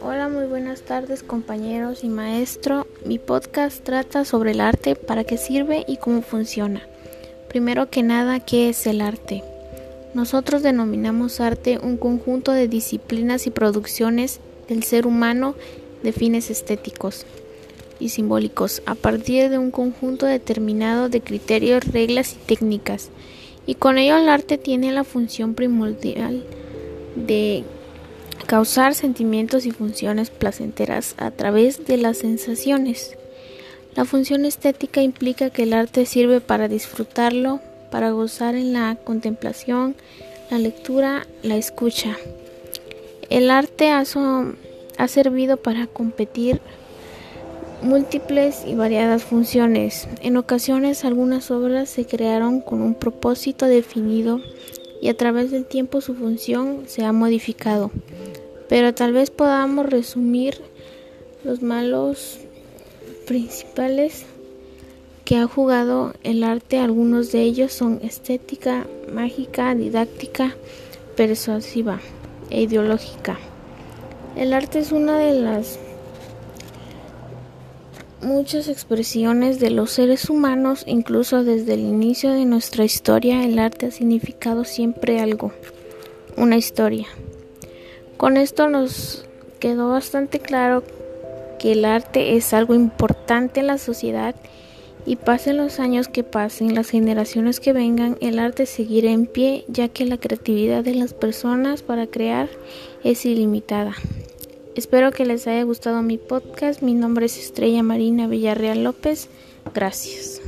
Hola, muy buenas tardes compañeros y maestro. Mi podcast trata sobre el arte, para qué sirve y cómo funciona. Primero que nada, ¿qué es el arte? Nosotros denominamos arte un conjunto de disciplinas y producciones del ser humano de fines estéticos y simbólicos a partir de un conjunto determinado de criterios, reglas y técnicas. Y con ello el arte tiene la función primordial de causar sentimientos y funciones placenteras a través de las sensaciones. La función estética implica que el arte sirve para disfrutarlo, para gozar en la contemplación, la lectura, la escucha. El arte ha, ha servido para competir múltiples y variadas funciones. En ocasiones algunas obras se crearon con un propósito definido y a través del tiempo su función se ha modificado. Pero tal vez podamos resumir los malos principales que ha jugado el arte. Algunos de ellos son estética, mágica, didáctica, persuasiva e ideológica. El arte es una de las muchas expresiones de los seres humanos, incluso desde el inicio de nuestra historia, el arte ha significado siempre algo, una historia. Con esto nos quedó bastante claro que el arte es algo importante en la sociedad y pasen los años que pasen, las generaciones que vengan, el arte seguirá en pie ya que la creatividad de las personas para crear es ilimitada. Espero que les haya gustado mi podcast. Mi nombre es Estrella Marina Villarreal López. Gracias.